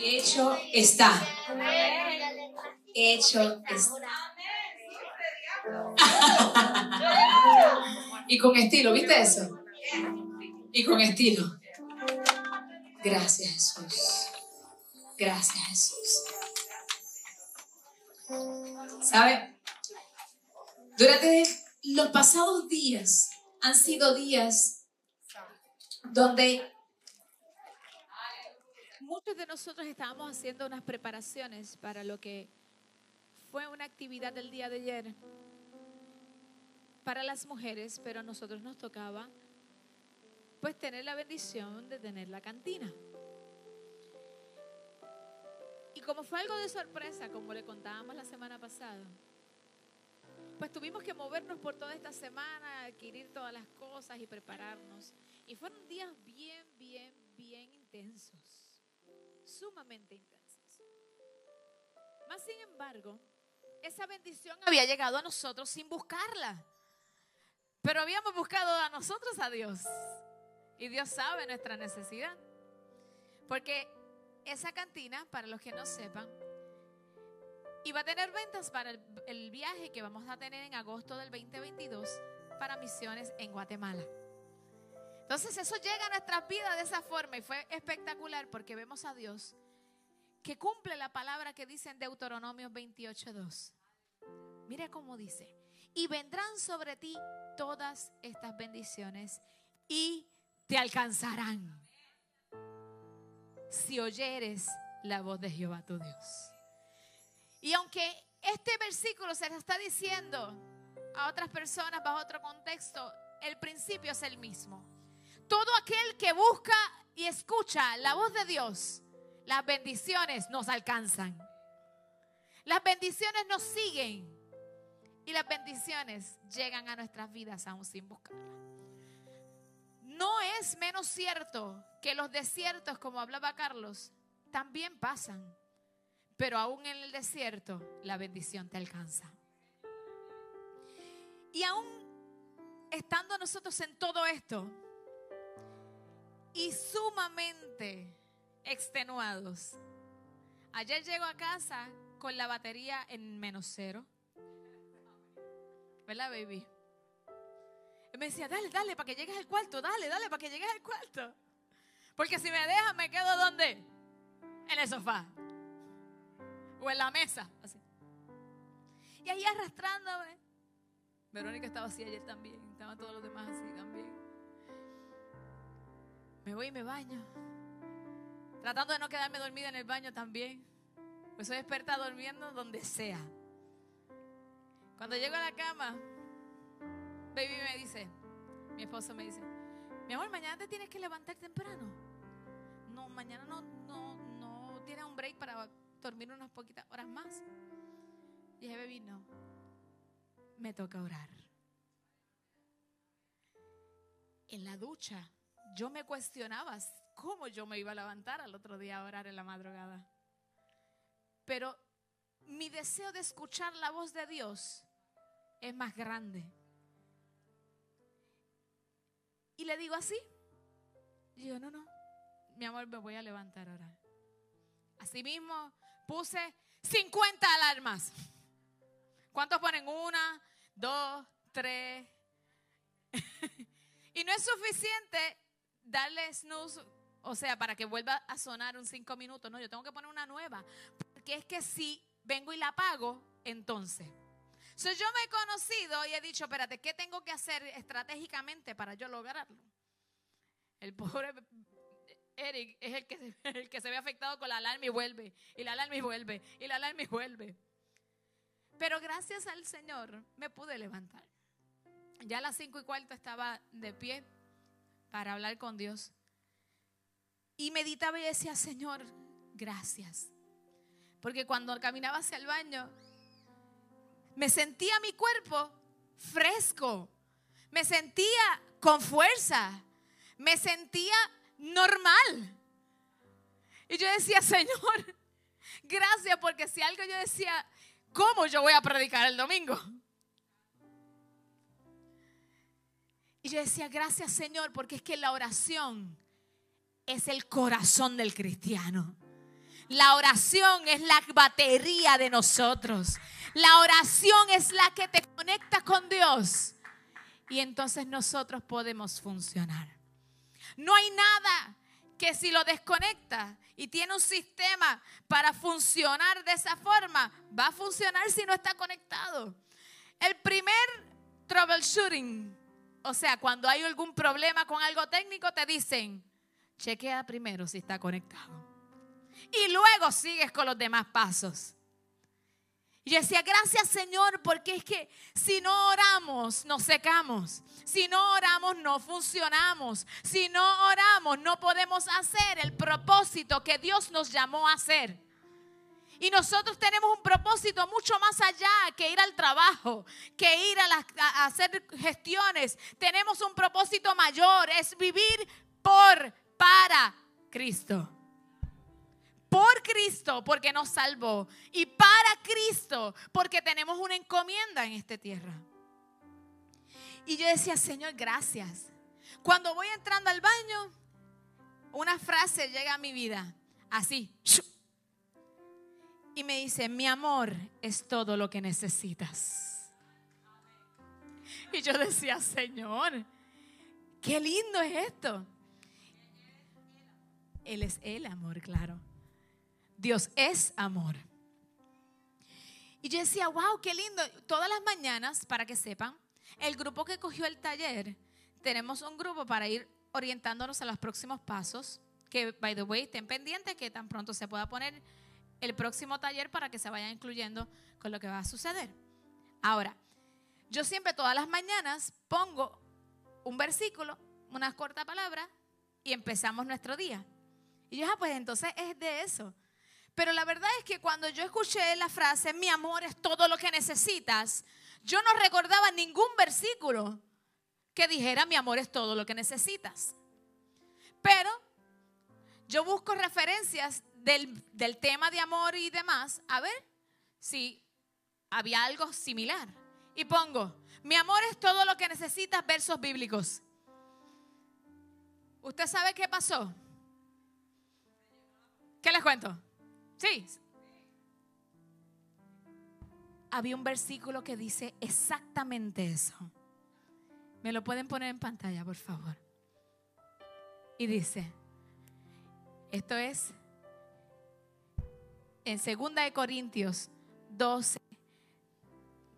Hecho está. Hecho está. y con estilo, ¿viste eso? Y con estilo. Gracias Jesús. Gracias Jesús. ¿Sabe? Durante los pasados días han sido días donde muchos de nosotros estábamos haciendo unas preparaciones para lo que fue una actividad del día de ayer para las mujeres, pero a nosotros nos tocaba pues tener la bendición de tener la cantina. Y como fue algo de sorpresa, como le contábamos la semana pasada, pues tuvimos que movernos por toda esta semana, adquirir todas las cosas y prepararnos. Y fueron días bien, bien, bien intensos, sumamente intensos. Más sin embargo, esa bendición había llegado a nosotros sin buscarla. Pero habíamos buscado a nosotros a Dios. Y Dios sabe nuestra necesidad. Porque esa cantina, para los que no sepan, iba a tener ventas para el, viaje que vamos a tener en agosto del 2022 para misiones en Guatemala. Entonces eso llega a nuestras vidas de esa forma y fue espectacular porque vemos a Dios que cumple la palabra que dice en Deuteronomio 28.2. Mire cómo dice, y vendrán sobre ti todas estas bendiciones y te alcanzarán si oyeres la voz de Jehová tu Dios. Y aunque este versículo se está diciendo a otras personas bajo otro contexto, el principio es el mismo. Todo aquel que busca y escucha la voz de Dios, las bendiciones nos alcanzan. Las bendiciones nos siguen y las bendiciones llegan a nuestras vidas aún sin buscarlas. No es menos cierto que los desiertos, como hablaba Carlos, también pasan. Pero aún en el desierto, la bendición te alcanza. Y aún estando nosotros en todo esto y sumamente extenuados, ayer llego a casa con la batería en menos cero. ¿Verdad, baby? me decía, dale, dale, para que llegues al cuarto, dale, dale, para que llegues al cuarto. Porque si me dejas, me quedo donde? En el sofá. O en la mesa. Así. Y ahí arrastrándome. Verónica estaba así ayer también. Estaban todos los demás así también. Me voy y me baño. Tratando de no quedarme dormida en el baño también. Pues soy experta durmiendo donde sea. Cuando llego a la cama, baby me dice, mi esposo me dice, mi amor, mañana te tienes que levantar temprano. No, mañana no, no, no tienes un break para dormir unas poquitas horas más. Y dije, baby, no. Me toca orar. En la ducha, yo me cuestionaba cómo yo me iba a levantar al otro día a orar en la madrugada. Pero mi deseo de escuchar la voz de Dios es más grande. Y le digo así. Yo, no, no, mi amor, me voy a levantar ahora. Así mismo puse 50 alarmas. ¿Cuántos ponen? Una, dos, tres. y no es suficiente darle snooze, o sea, para que vuelva a sonar un cinco minutos. No, yo tengo que poner una nueva. Porque es que si vengo y la apago, entonces yo me he conocido y he dicho, espérate, ¿qué tengo que hacer estratégicamente para yo lograrlo? El pobre Eric es el que, el que se ve afectado con la alarma y vuelve, y la alarma y vuelve, y la alarma y vuelve. Pero gracias al Señor me pude levantar. Ya a las cinco y cuarto estaba de pie para hablar con Dios. Y meditaba y decía, Señor, gracias. Porque cuando caminaba hacia el baño, me sentía mi cuerpo fresco, me sentía con fuerza, me sentía normal. Y yo decía, Señor, gracias porque si algo yo decía, ¿cómo yo voy a predicar el domingo? Y yo decía, gracias Señor, porque es que la oración es el corazón del cristiano. La oración es la batería de nosotros. La oración es la que te conecta con Dios. Y entonces nosotros podemos funcionar. No hay nada que si lo desconecta y tiene un sistema para funcionar de esa forma, va a funcionar si no está conectado. El primer troubleshooting, o sea, cuando hay algún problema con algo técnico, te dicen, chequea primero si está conectado. Y luego sigues con los demás pasos. Y decía, gracias Señor, porque es que si no oramos, nos secamos. Si no oramos, no funcionamos. Si no oramos, no podemos hacer el propósito que Dios nos llamó a hacer. Y nosotros tenemos un propósito mucho más allá que ir al trabajo, que ir a, hacer gestiones. Tenemos un propósito mayor, es vivir por, para Cristo por Cristo porque nos salvó y para Cristo porque tenemos una encomienda en esta tierra. Y yo decía, Señor, gracias. Cuando voy entrando al baño, una frase llega a mi vida, así. Y me dice, mi amor es todo lo que necesitas. Y yo decía, Señor, qué lindo es esto. Él es el amor, claro. Dios es amor. Y yo decía, wow, qué lindo. Todas las mañanas, para que sepan, el grupo que cogió el taller, tenemos un grupo para ir orientándonos a los próximos pasos. Que, by the way, estén pendientes que tan pronto se pueda poner el próximo taller para que se vayan incluyendo con lo que va a suceder. Ahora, yo siempre todas las mañanas pongo un versículo, una corta palabra y empezamos nuestro día. Y yo, ah, pues entonces es de eso. Pero la verdad es que cuando yo escuché la frase, mi amor es todo lo que necesitas, yo no recordaba ningún versículo que dijera, mi amor es todo lo que necesitas. Pero yo busco referencias del, del tema de amor y demás, a ver si había algo similar. Y pongo, mi amor es todo lo que necesitas, versos bíblicos. ¿Usted sabe qué pasó? ¿Qué les cuento? Sí. Había un versículo que dice exactamente eso. Me lo pueden poner en pantalla, por favor. Y dice, esto es en 2 de Corintios 12,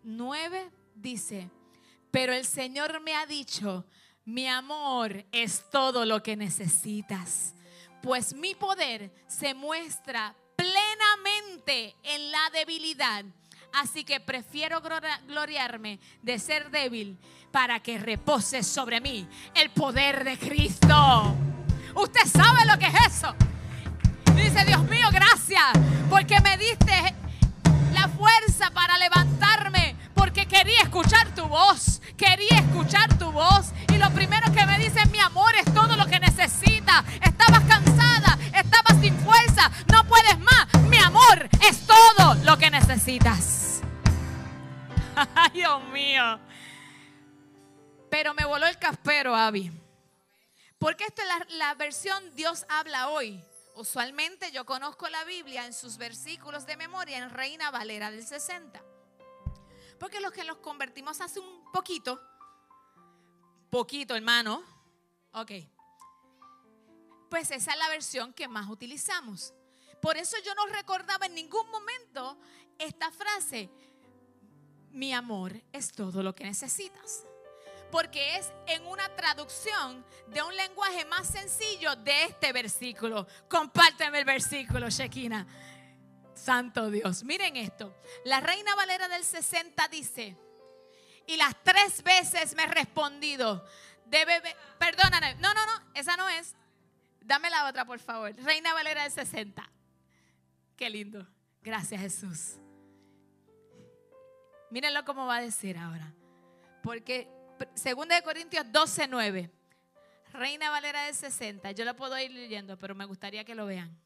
9 dice, pero el Señor me ha dicho, mi amor es todo lo que necesitas, pues mi poder se muestra plenamente en la debilidad. Así que prefiero gloriarme de ser débil para que repose sobre mí el poder de Cristo. Usted sabe lo que es eso. Dice, Dios mío, gracias porque me diste la fuerza para levantarme, porque quería escuchar tu voz, quería escuchar tu voz. Y lo primero que me dice, mi amor, es todo lo que necesita. Estabas cansada, estabas sin fuerza, no puedes más. Mi amor es todo lo que necesitas. Ay, Dios mío. Pero me voló el caspero, Abby. Porque esta es la, la versión Dios habla hoy. Usualmente yo conozco la Biblia en sus versículos de memoria en Reina Valera del 60. Porque los que los convertimos hace un poquito, poquito hermano, ok, pues esa es la versión que más utilizamos. Por eso yo no recordaba en ningún momento esta frase, mi amor es todo lo que necesitas. Porque es en una traducción de un lenguaje más sencillo de este versículo. Compárteme el versículo, Shekina. Santo Dios. Miren esto. La Reina Valera del 60 dice, y las tres veces me he respondido, debe, perdóname, no, no, no, esa no es. Dame la otra, por favor. Reina Valera del 60. Qué lindo. Gracias, Jesús. Mírenlo cómo va a decir ahora. Porque 2 de Corintios 12, 9. Reina Valera del 60. Yo lo puedo ir leyendo, pero me gustaría que lo vean.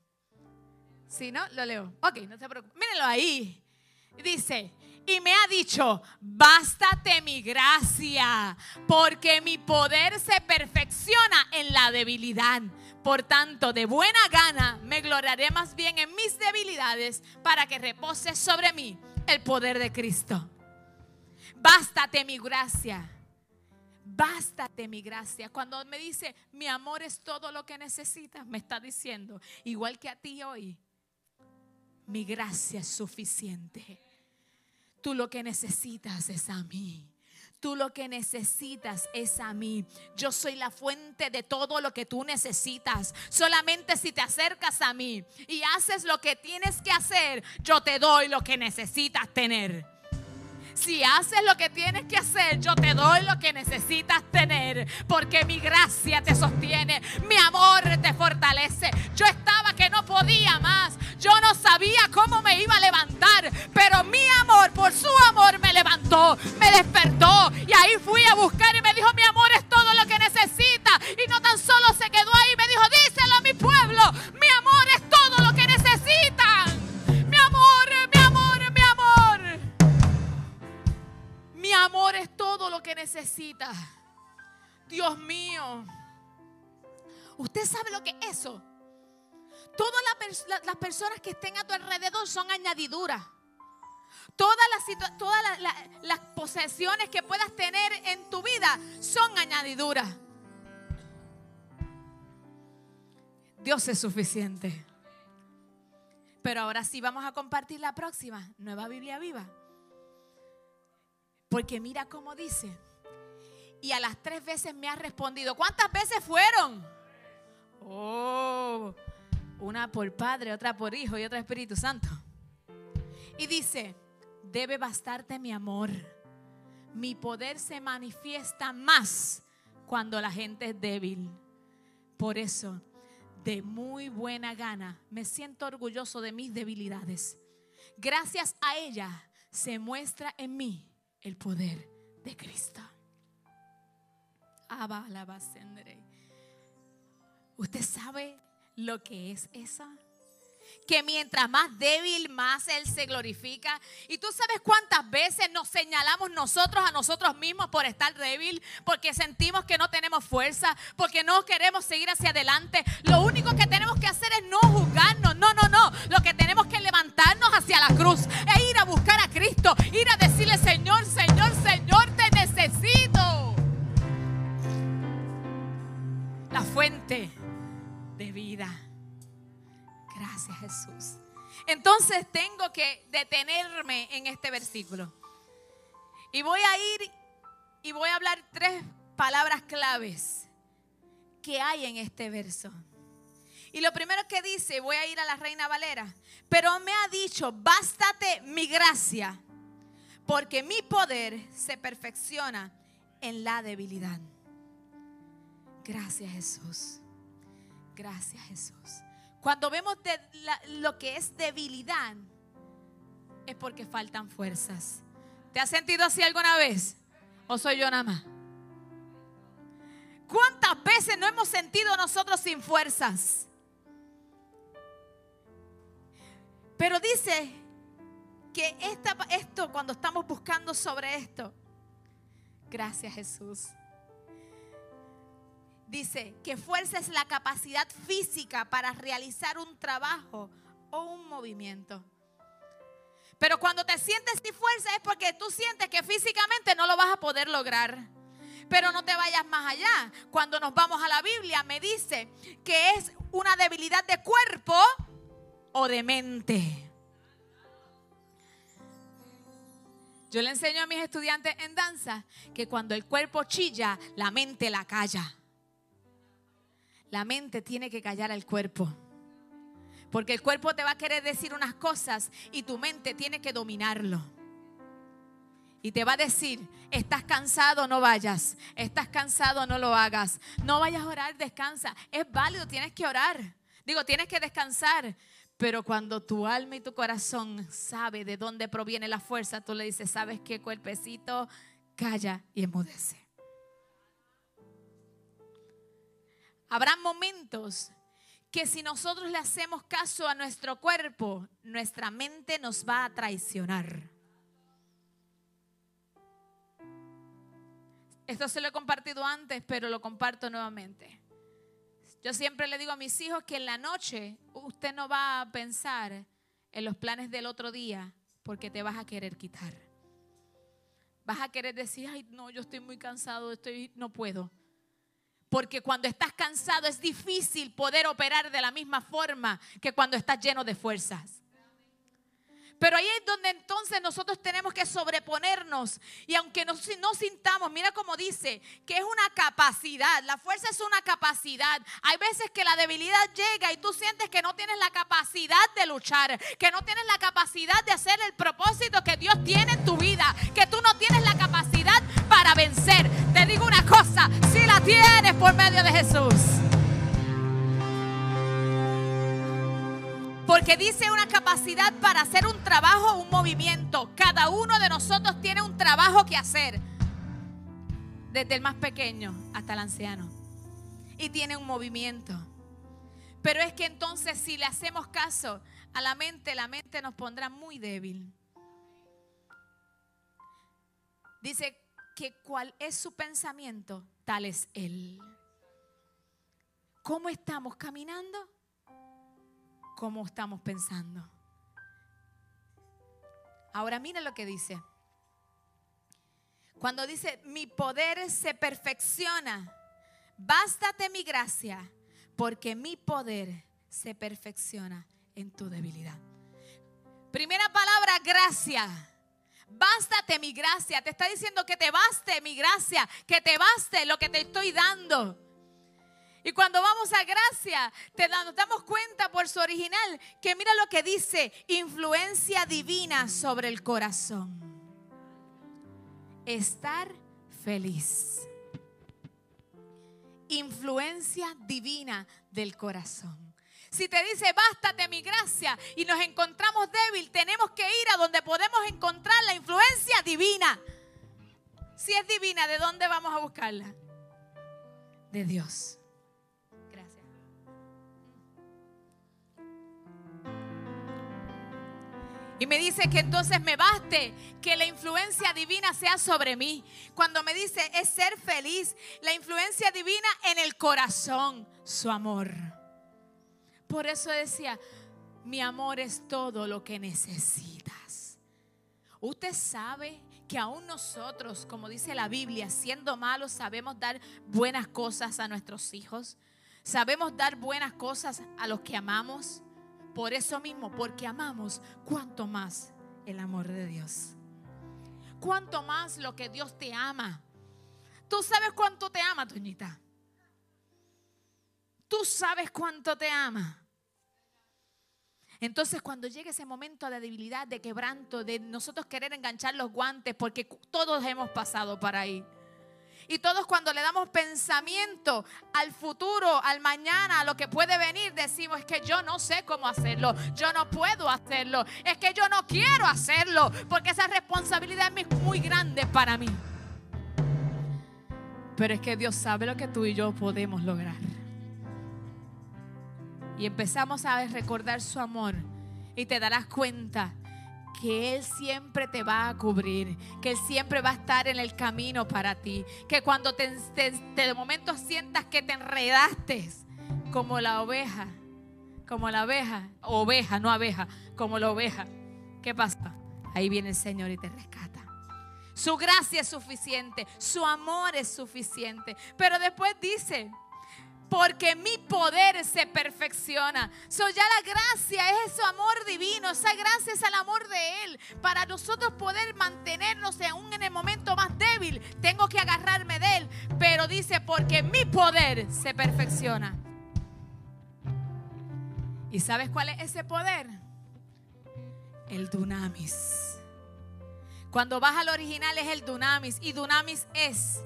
Si no, lo leo. Ok, no se preocupen. Mírenlo ahí. Dice, y me ha dicho, bástate mi gracia, porque mi poder se perfecciona en la debilidad. Por tanto, de buena gana me gloriaré más bien en mis debilidades para que repose sobre mí el poder de Cristo. Bástate mi gracia. Bástate mi gracia. Cuando me dice, mi amor es todo lo que necesitas, me está diciendo, igual que a ti hoy, mi gracia es suficiente. Tú lo que necesitas es a mí. Tú lo que necesitas es a mí. Yo soy la fuente de todo lo que tú necesitas. Solamente si te acercas a mí y haces lo que tienes que hacer, yo te doy lo que necesitas tener. Si haces lo que tienes que hacer, yo te doy lo que necesitas tener. Porque mi gracia te sostiene, mi amor te fortalece. Yo estaba que no podía más. Yo no sabía cómo me iba a levantar. Pero mi amor, por su amor, me levantó, me despertó. Y ahí fui a buscar y me dijo, mi amor es todo lo que necesita. Y no tan solo se quedó ahí, me dijo, díselo a mi pueblo. Mi amor es amor es todo lo que necesita. Dios mío. ¿Usted sabe lo que es eso? Todas las personas que estén a tu alrededor son añadiduras. Todas las, todas las posesiones que puedas tener en tu vida son añadiduras. Dios es suficiente. Pero ahora sí vamos a compartir la próxima, Nueva Biblia Viva. Porque mira cómo dice. Y a las tres veces me ha respondido. ¿Cuántas veces fueron? Oh, una por Padre, otra por Hijo y otra Espíritu Santo. Y dice, debe bastarte mi amor. Mi poder se manifiesta más cuando la gente es débil. Por eso, de muy buena gana, me siento orgulloso de mis debilidades. Gracias a ella se muestra en mí el poder de Cristo. ¿Usted sabe lo que es esa? que mientras más débil, más Él se glorifica. Y tú sabes cuántas veces nos señalamos nosotros a nosotros mismos por estar débil, porque sentimos que no tenemos fuerza, porque no queremos seguir hacia adelante. Lo único que tenemos que hacer es no juzgarnos. No, no, no. Lo que tenemos que levantarnos hacia la cruz e ir a buscar a Cristo, ir a La fuente de vida. Gracias Jesús. Entonces tengo que detenerme en este versículo. Y voy a ir y voy a hablar tres palabras claves que hay en este verso. Y lo primero que dice, voy a ir a la reina Valera, pero me ha dicho, bástate mi gracia, porque mi poder se perfecciona en la debilidad. Gracias Jesús. Gracias Jesús. Cuando vemos lo que es debilidad, es porque faltan fuerzas. ¿Te has sentido así alguna vez? ¿O soy yo nada más? ¿Cuántas veces no hemos sentido nosotros sin fuerzas? Pero dice que esto, cuando estamos buscando sobre esto, gracias Jesús dice que fuerza es la capacidad física para realizar un trabajo o un movimiento. Pero cuando te sientes sin fuerza es porque tú sientes que físicamente no lo vas a poder lograr. Pero no te vayas más allá. Cuando nos vamos a la Biblia me dice que es una debilidad de cuerpo o de mente. Yo le enseño a mis estudiantes en danza que cuando el cuerpo chilla, la mente la calla. La mente tiene que callar al cuerpo. Porque el cuerpo te va a querer decir unas cosas y tu mente tiene que dominarlo. Y te va a decir, estás cansado, no vayas. Estás cansado, no lo hagas. No vayas a orar, descansa. Es válido, tienes que orar. Digo, tienes que descansar. Pero cuando tu alma y tu corazón sabe de dónde proviene la fuerza, tú le dices, ¿sabes qué, cuerpecito? Calla y emudece. Habrá momentos que si nosotros le hacemos caso a nuestro cuerpo, nuestra mente nos va a traicionar. Esto se lo he compartido antes, pero lo comparto nuevamente. Yo siempre le digo a mis hijos que en la noche usted no va a pensar en los planes del otro día porque te vas a querer quitar. Vas a querer decir, ay, no, yo estoy muy cansado, estoy, no puedo. Porque cuando estás cansado es difícil poder operar de la misma forma que cuando estás lleno de fuerzas. Pero ahí es donde entonces nosotros tenemos que sobreponernos. Y aunque no, no sintamos, mira como dice, que es una capacidad. La fuerza es una capacidad. Hay veces que la debilidad llega y tú sientes que no tienes la capacidad de luchar, que no tienes la capacidad de hacer el propósito que Dios tiene en tu vida, que tú no tienes la capacidad para vencer. Te digo una cosa, si la tienes por medio de Jesús. Porque dice una capacidad para hacer un trabajo, un movimiento. Cada uno de nosotros tiene un trabajo que hacer. Desde el más pequeño hasta el anciano. Y tiene un movimiento. Pero es que entonces si le hacemos caso a la mente, la mente nos pondrá muy débil. Dice que cuál es su pensamiento, tal es él. ¿Cómo estamos caminando? cómo estamos pensando. Ahora mira lo que dice. Cuando dice, mi poder se perfecciona, bástate mi gracia, porque mi poder se perfecciona en tu debilidad. Primera palabra, gracia. Bástate mi gracia. Te está diciendo que te baste mi gracia, que te baste lo que te estoy dando. Y cuando vamos a gracia, te nos damos cuenta por su original que mira lo que dice, influencia divina sobre el corazón. Estar feliz. Influencia divina del corazón. Si te dice, bástate mi gracia y nos encontramos débil, tenemos que ir a donde podemos encontrar la influencia divina. Si es divina, ¿de dónde vamos a buscarla? De Dios. Y me dice que entonces me baste que la influencia divina sea sobre mí. Cuando me dice es ser feliz, la influencia divina en el corazón, su amor. Por eso decía, mi amor es todo lo que necesitas. Usted sabe que aún nosotros, como dice la Biblia, siendo malos, sabemos dar buenas cosas a nuestros hijos. Sabemos dar buenas cosas a los que amamos. Por eso mismo, porque amamos, cuanto más el amor de Dios. Cuanto más lo que Dios te ama. Tú sabes cuánto te ama, Toñita. Tú sabes cuánto te ama. Entonces cuando llegue ese momento de debilidad, de quebranto, de nosotros querer enganchar los guantes, porque todos hemos pasado para ahí. Y todos cuando le damos pensamiento al futuro, al mañana, a lo que puede venir, decimos es que yo no sé cómo hacerlo, yo no puedo hacerlo, es que yo no quiero hacerlo, porque esa responsabilidad es muy grande para mí. Pero es que Dios sabe lo que tú y yo podemos lograr. Y empezamos a recordar su amor y te darás cuenta que Él siempre te va a cubrir, que Él siempre va a estar en el camino para ti, que cuando te, de momento sientas que te enredaste como la oveja, como la abeja, oveja, no abeja, como la oveja, ¿qué pasa? Ahí viene el Señor y te rescata. Su gracia es suficiente, su amor es suficiente, pero después dice, porque mi poder se perfecciona. So ya la gracia es su amor divino, esa gracia es el amor de Él. Para nosotros poder mantenernos aún en el momento más débil, tengo que agarrarme de Él. Pero dice, porque mi poder se perfecciona. ¿Y sabes cuál es ese poder? El dunamis. Cuando vas al original es el dunamis y dunamis es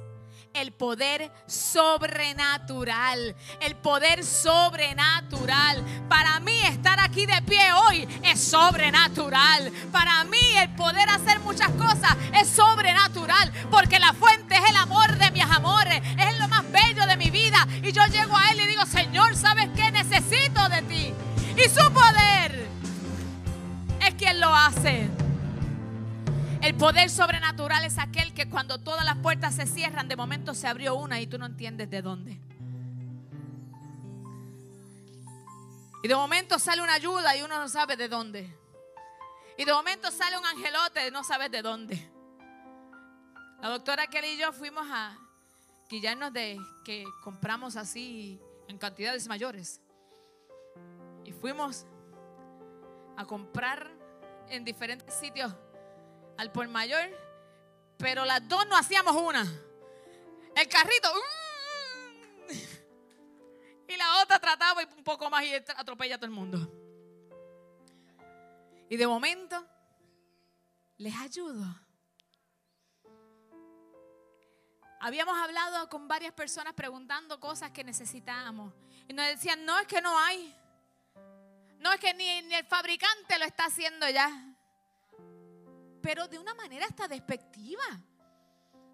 el poder sobrenatural. El poder sobrenatural. Para mí estar aquí de pie hoy es sobrenatural. Para mí el poder hacer muchas cosas es sobrenatural. Porque la fuente es el amor de mis amores. Es lo más bello de mi vida. Y yo llego a Él y digo, Señor, ¿sabes qué? Necesito de ti. Y su poder es quien lo hace. El poder sobrenatural es aquel que cuando todas las puertas se cierran, de momento se abrió una y tú no entiendes de dónde. Y de momento sale una ayuda y uno no sabe de dónde. Y de momento sale un angelote y no sabes de dónde. La doctora Kelly y yo fuimos a quillarnos de que compramos así en cantidades mayores. Y fuimos a comprar en diferentes sitios al por mayor, pero las dos no hacíamos una. El carrito, mm, y la otra trataba un poco más y atropella a todo el mundo. Y de momento, les ayudo. Habíamos hablado con varias personas preguntando cosas que necesitábamos. Y nos decían, no es que no hay. No es que ni, ni el fabricante lo está haciendo ya. Pero de una manera hasta despectiva.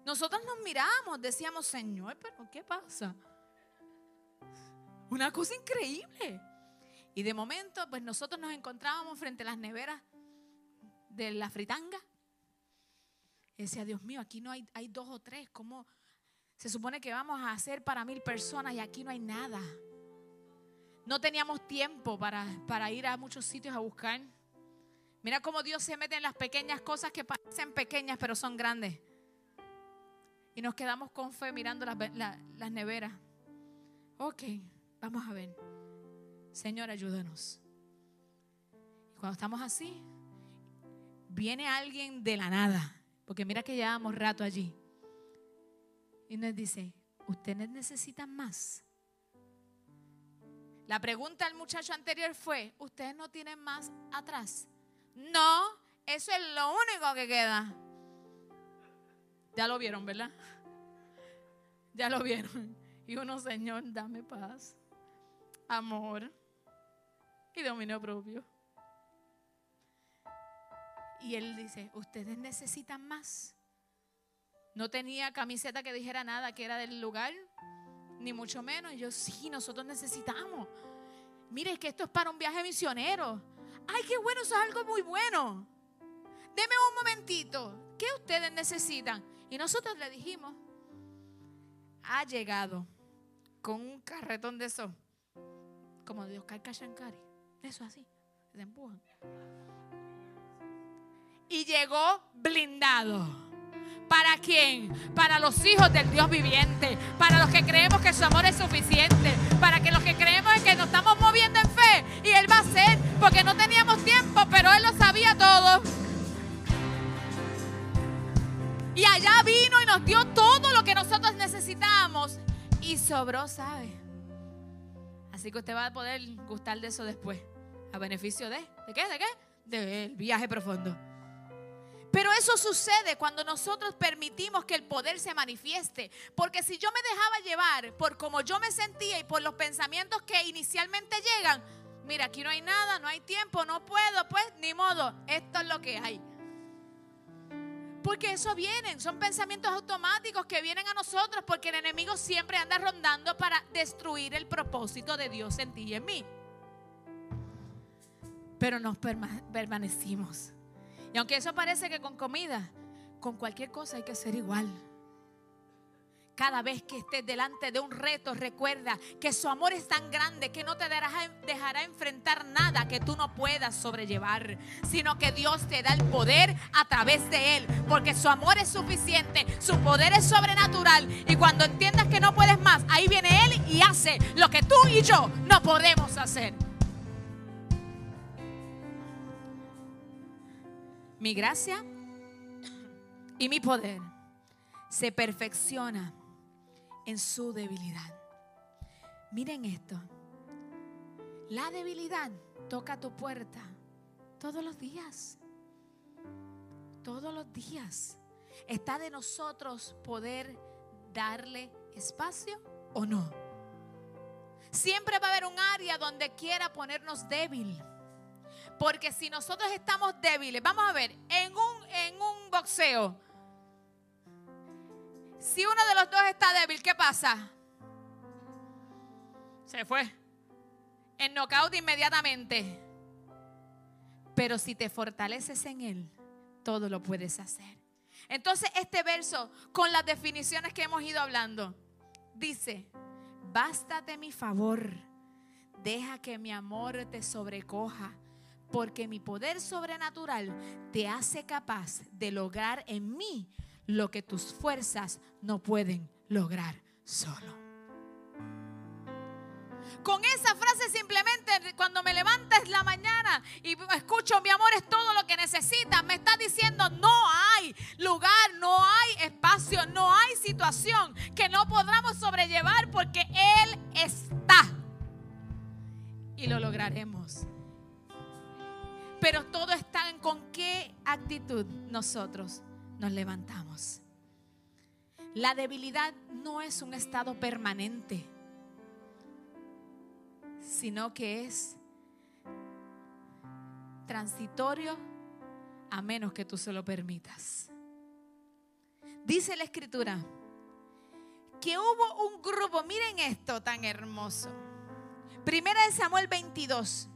Nosotros nos miramos, decíamos, Señor, pero ¿qué pasa? Una cosa increíble. Y de momento, pues nosotros nos encontrábamos frente a las neveras de la fritanga. Decía, Dios mío, aquí no hay, hay dos o tres. ¿Cómo se supone que vamos a hacer para mil personas y aquí no hay nada? No teníamos tiempo para, para ir a muchos sitios a buscar. Mira cómo Dios se mete en las pequeñas cosas que parecen pequeñas pero son grandes. Y nos quedamos con fe mirando las, las neveras. Ok, vamos a ver. Señor, ayúdanos. Y cuando estamos así, viene alguien de la nada, porque mira que llevamos rato allí, y nos dice, ¿ustedes necesitan más? La pregunta al muchacho anterior fue, ¿ustedes no tienen más atrás? No, eso es lo único que queda. Ya lo vieron, ¿verdad? Ya lo vieron. Y uno, Señor, dame paz, amor y dominio propio. Y él dice, ustedes necesitan más. No tenía camiseta que dijera nada que era del lugar, ni mucho menos. Y yo, sí, nosotros necesitamos. Mire, que esto es para un viaje misionero. Ay, qué bueno, eso es algo muy bueno. Deme un momentito. ¿Qué ustedes necesitan? Y nosotros le dijimos, ha llegado con un carretón de eso, como de Oscar Kashankari. Eso así, se empujan. Y llegó blindado. ¿Para quién? Para los hijos del Dios viviente. Para los que creemos que su amor es suficiente. Para que los que creemos que nos estamos moviendo en Y Él va a ser. Porque no teníamos tiempo, pero Él lo sabía todo. Y allá vino y nos dio todo lo que nosotros necesitábamos. Y sobró, ¿sabe? Así que usted va a poder gustar de eso después. ¿A beneficio de? ¿De qué? ¿De qué? Del viaje profundo. Pero eso sucede cuando nosotros permitimos que el poder se manifieste. Porque si yo me dejaba llevar por cómo yo me sentía y por los pensamientos que inicialmente llegan, mira, aquí no hay nada, no hay tiempo, no puedo, pues ni modo, esto es lo que hay. Porque eso vienen, son pensamientos automáticos que vienen a nosotros porque el enemigo siempre anda rondando para destruir el propósito de Dios en ti y en mí pero nos permanecimos. Y aunque eso parece que con comida, con cualquier cosa hay que ser igual. Cada vez que estés delante de un reto, recuerda que su amor es tan grande que no te dejará, enfrentar nada que tú no puedas sobrellevar, sino que Dios te da el poder a través de Él, porque su amor es suficiente, su poder es sobrenatural. Y cuando entiendas que no puedes más, ahí viene Él y hace lo que tú y yo no podemos hacer. mi gracia y mi poder se perfecciona en su debilidad. Miren esto. La debilidad toca tu puerta todos los días. Todos los días. Está de nosotros poder darle espacio o no. Siempre va a haber un área donde quiera ponernos débil porque si nosotros estamos débiles, vamos a ver, en un, en un boxeo, si uno de los dos está débil, ¿qué pasa? Se fue. En knockout inmediatamente. Pero si te fortaleces en Él, todo lo puedes hacer. Entonces este verso, con las definiciones que hemos ido hablando, dice, bástate mi favor Deja que mi amor te sobrecoja, porque mi poder sobrenatural te hace capaz de lograr en mí lo que tus fuerzas no pueden lograr solo. Con esa frase simplemente cuando me levantas la mañana y escucho mi amor es todo lo que necesitas, me está diciendo no hay lugar, no hay espacio, no hay situación que no podamos sobrellevar porque Él está. Y lo lograremos. Pero todo está en con qué actitud nosotros nos levantamos. La debilidad no es un estado permanente sino que es transitorio a menos que tú se lo permitas. Dice la escritura que hubo un grupo, miren esto tan hermoso. Primera de Samuel 22.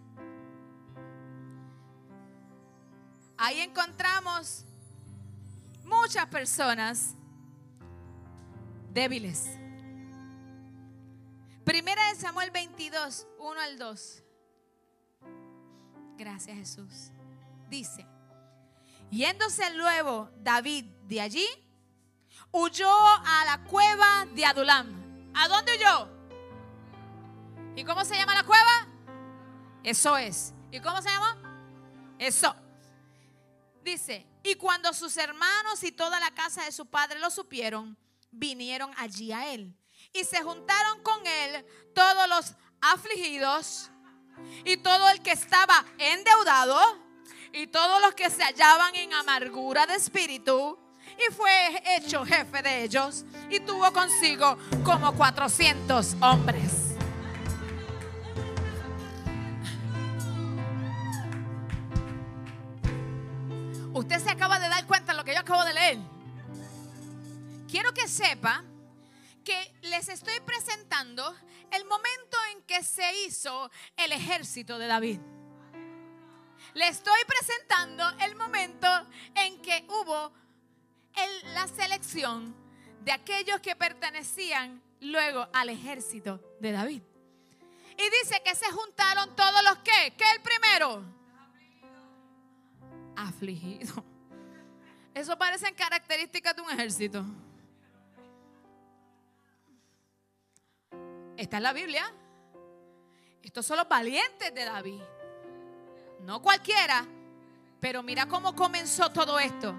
Ahí encontramos muchas personas débiles Primera de Samuel 22, 1 al 2. Gracias Jesús. Dice, yéndose luego David de allí, huyó a la cueva de Adulam. ¿A dónde huyó? ¿Y cómo se llama la cueva? Eso es. ¿Y cómo se llama? Eso. Dice, y cuando sus hermanos y toda la casa de su padre lo supieron, vinieron allí a él y se juntaron con él todos los afligidos y todo el que estaba endeudado y todos los que se hallaban en amargura de espíritu. Y fue hecho jefe de ellos y tuvo consigo como 400 hombres. Usted se acaba de dar cuenta de lo que yo acabo de leer. Quiero que sepa que les estoy presentando el momento en que se hizo el ejército de David. Le estoy presentando el momento en que hubo la selección de aquellos que pertenecían luego al ejército de David. Y dice que se juntaron todos los que, ¿qué el primero? Afligido. Eso parecen características de un ejército. Está en la Biblia. Estos son los valientes de David. No cualquiera. Pero mira cómo comenzó todo esto.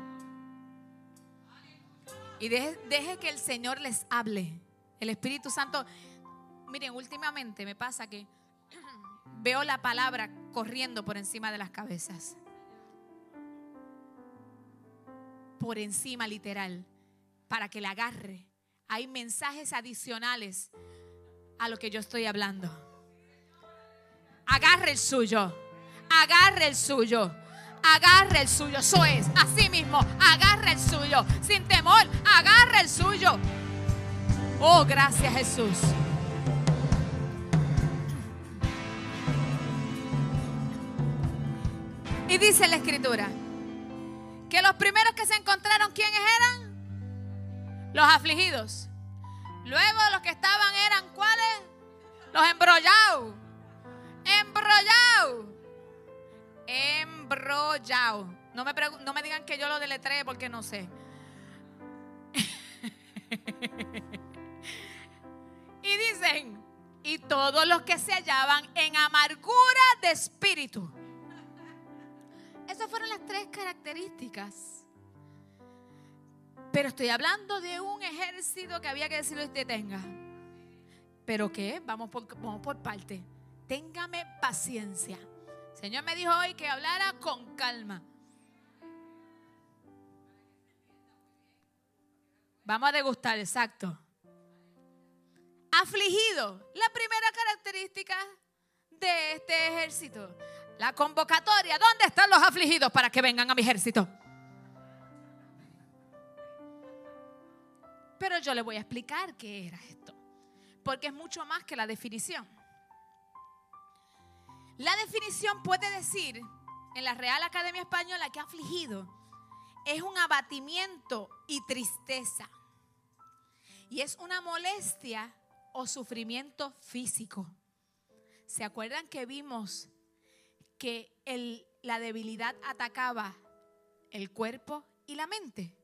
Y deje, que el Señor les hable. El Espíritu Santo. Miren, últimamente me pasa que veo la palabra corriendo por encima de las cabezas. Por encima, literal. Para que la agarre. Hay mensajes adicionales a lo que yo estoy hablando. Agarre el suyo. Agarre el suyo. Agarre el suyo. Eso es. Así mismo. Agarre el suyo. Sin temor. Agarre el suyo. Oh, gracias Jesús. Y dice la escritura que los primeros que se encontraron, ¿quiénes eran? Los afligidos. Luego los que estaban eran cuáles? Los embrollados. Embrollados. Embrollados. No me, no me digan que yo lo deletré porque no sé. y dicen, y todos los que se hallaban en amargura de espíritu. Esas fueron las tres características pero estoy hablando de un ejército que había que decirle usted tenga. ¿Pero qué? Vamos por, vamos por parte. Téngame paciencia. Señor me dijo hoy que hablara con calma. Vamos a degustar, exacto. Afligido. La primera característica de este ejército. La convocatoria. ¿Dónde están los afligidos para que vengan a mi ejército? Pero yo le voy a explicar qué era esto, porque es mucho más que la definición. La definición puede decir en la Real Academia Española que afligido es un abatimiento y tristeza. Y es una molestia o sufrimiento físico, ¿Se acuerdan que vimos que el, la debilidad atacaba el cuerpo y la mente?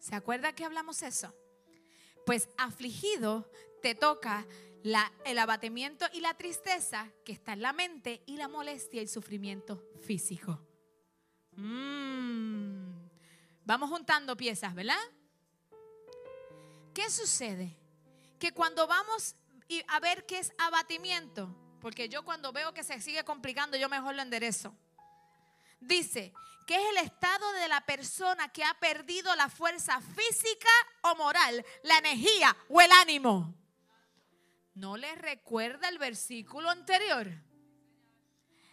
¿Se acuerdan que hablamos eso? Pues afligido te toca la, el abatimiento y la tristeza que está en la mente y la molestia y sufrimiento físico. Mm. Vamos juntando piezas, ¿verdad? ¿Qué sucede? Que cuando vamos a ver qué es abatimiento, porque yo cuando veo que se sigue complicando, yo mejor lo enderezo. Dice que es el estado de la persona que ha perdido la fuerza física o moral, la energía o el ánimo. ¿No les recuerda el versículo anterior?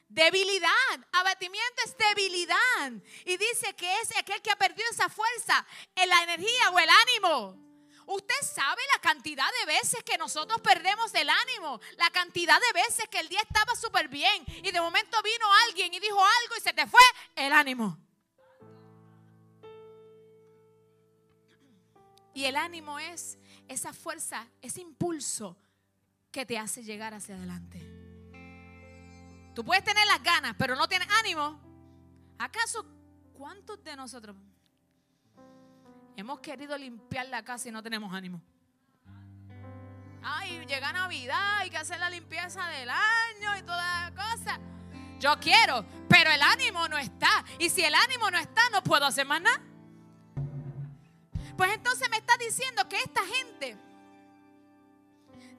Debilidad, abatimiento es debilidad. Y dice que es aquel que ha perdido esa fuerza, la energía o el ánimo. Usted sabe la cantidad de veces que nosotros perdemos el ánimo, la cantidad de veces que el día estaba súper bien y de momento vino alguien y dijo algo y se te fue el ánimo. Y el ánimo es esa fuerza, ese impulso que te hace llegar hacia adelante. Tú puedes tener las ganas, pero no tienes ánimo. ¿Acaso cuántos de nosotros hemos querido limpiar la casa y no tenemos ánimo? Ay, llega Navidad, hay que hacer la limpieza del año y toda la cosa. Yo quiero, pero el ánimo no está. Y si el ánimo no está, no puedo hacer más nada. Pues entonces me está diciendo que esta gente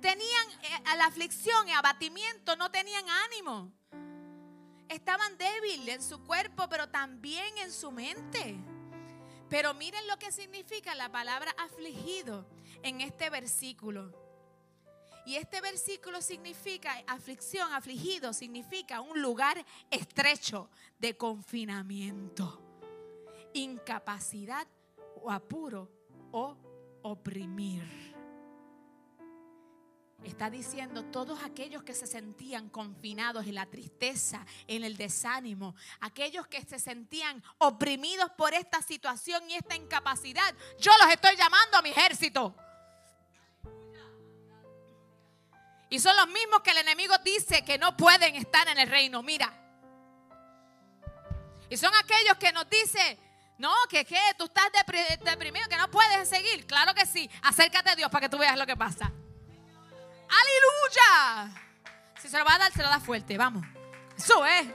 tenían eh, a la aflicción y abatimiento, no tenían ánimo. Estaban débiles en su cuerpo, pero también en su mente. Pero miren lo que significa la palabra afligido en este versículo. Y este versículo significa, aflicción, afligido, significa un lugar estrecho de confinamiento, incapacidad o apuro o oprimir. Está diciendo todos aquellos que se sentían confinados en la tristeza, en el desánimo, aquellos que se sentían oprimidos por esta situación y esta incapacidad, yo los estoy llamando a mi ejército. Y son los mismos que el enemigo dice que no pueden estar en el reino. Mira. Y son aquellos que nos dicen, no, que, que tú estás deprimido, que no puedes seguir. Claro que sí. Acércate a Dios para que tú veas lo que pasa. Aleluya. Si se lo va a dar, se lo da fuerte. Vamos. Eso es.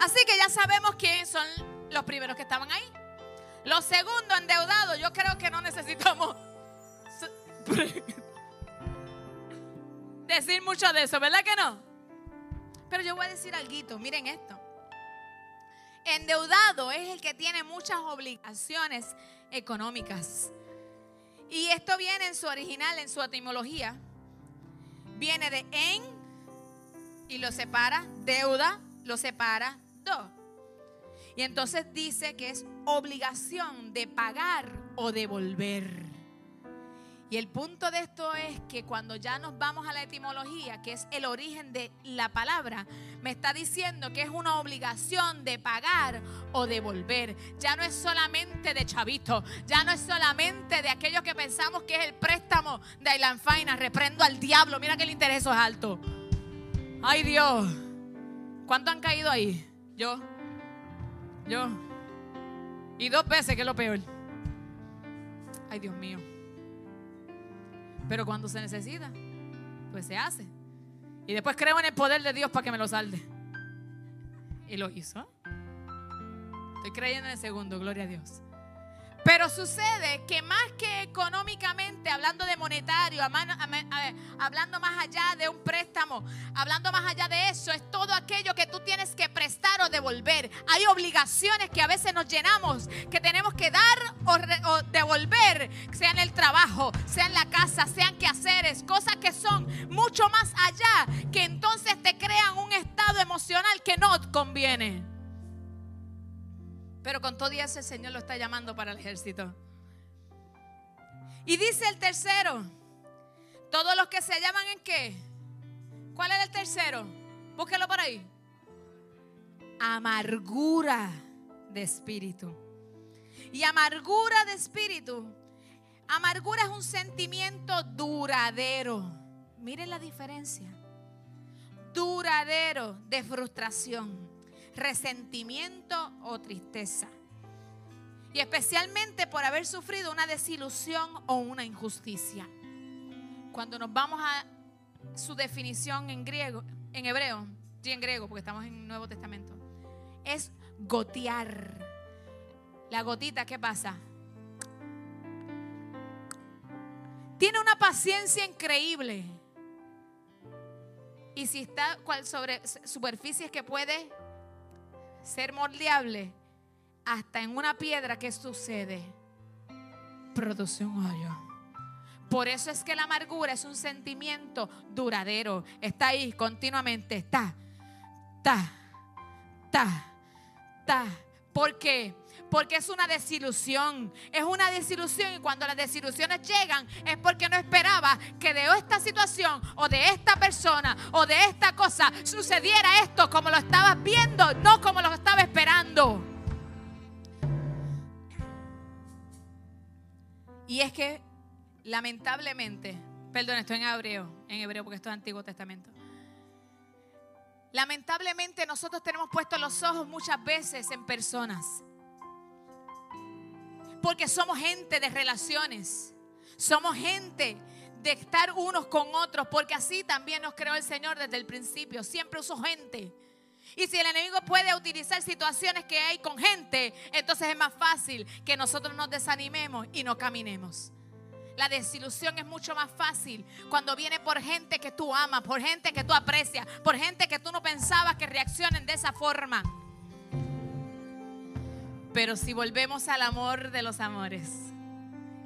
Así que ya sabemos quiénes son los primeros que estaban ahí. Los segundos endeudados, yo creo que no necesitamos decir mucho de eso, ¿verdad que no? Pero yo voy a decir algo, miren esto. Endeudado es el que tiene muchas obligaciones económicas. Y esto viene en su original, en su etimología. Viene de en y lo separa, deuda, lo separa, do. Y entonces dice que es obligación de pagar o devolver. Y el punto de esto es que cuando ya nos vamos a la etimología, que es el origen de la palabra, me está diciendo que es una obligación de pagar o devolver. Ya no es solamente de chavito, ya no es solamente de aquellos que pensamos que es el préstamo de Ailan Faina. Reprendo al diablo, mira que el interés es alto. Ay Dios, ¿cuánto han caído ahí? Yo, yo. Y dos veces, que es lo peor. Ay Dios mío. Pero cuando se necesita, pues se hace. Y después creo en el poder de Dios para que me lo salde. Y lo hizo. Estoy creyendo en el segundo, gloria a Dios. Pero sucede que más que económicamente, hablando de monetario, hablando más allá de un préstamo, hablando más allá de eso, es todo aquello que tú tienes que prestar o devolver. Hay obligaciones que a veces nos llenamos, que tenemos que dar o, devolver, sea en el trabajo, sea en la casa, sean quehaceres, cosas que son mucho más allá, que entonces te crean un estado emocional que no conviene. Pero con todo eso el Señor lo está llamando para el ejército. Y dice el tercero, todos los que se llaman en qué? ¿Cuál era el tercero? Búsquelo por ahí. Amargura de espíritu. Y amargura de espíritu Amargura es un sentimiento duradero. Miren la diferencia. Duradero de frustración, resentimiento o tristeza. Y especialmente por haber sufrido una desilusión o una injusticia. Cuando nos vamos a su definición en griego, en hebreo, sí en griego, porque estamos en el Nuevo Testamento, es gotear. La gotita, ¿qué pasa? Tiene una paciencia increíble. Y si está sobre superficies que puede ser moldeable, hasta en una piedra, ¿qué sucede? Produce un hoyo. Por eso es que la amargura es un sentimiento duradero. Está ahí continuamente. Está, está, está, está. ¿Por qué? Porque es una desilusión. Es una desilusión y cuando las desilusiones llegan es porque no esperaba que de esta situación o de esta persona o de esta cosa sucediera esto como lo estabas viendo, no como lo estaba esperando. Y es que lamentablemente, perdón, estoy en hebreo, en hebreo porque esto es Antiguo Testamento. Lamentablemente nosotros tenemos puestos los ojos muchas veces en personas. Porque somos gente de relaciones. Somos gente de estar unos con otros. Porque así también nos creó el Señor desde el principio. Siempre usó gente. Y si el enemigo puede utilizar situaciones que hay con gente, entonces es más fácil que nosotros nos desanimemos y no caminemos. La desilusión es mucho más fácil cuando viene por gente que tú amas, por gente que tú aprecias, por gente que tú no pensabas que reaccionen de esa forma. Pero si volvemos al amor de los amores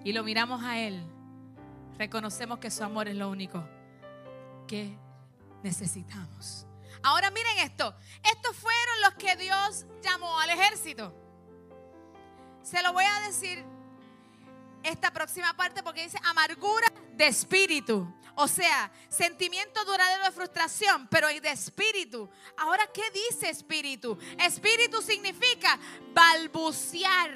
y lo miramos a Él, reconocemos que su amor es lo único que necesitamos. Ahora miren esto. Estos fueron los que Dios llamó al ejército. Se lo voy a decir esta próxima parte porque dice amargura de espíritu. O sea, sentimiento duradero de frustración, pero de espíritu. Ahora, ¿qué dice espíritu? Espíritu significa balbucear.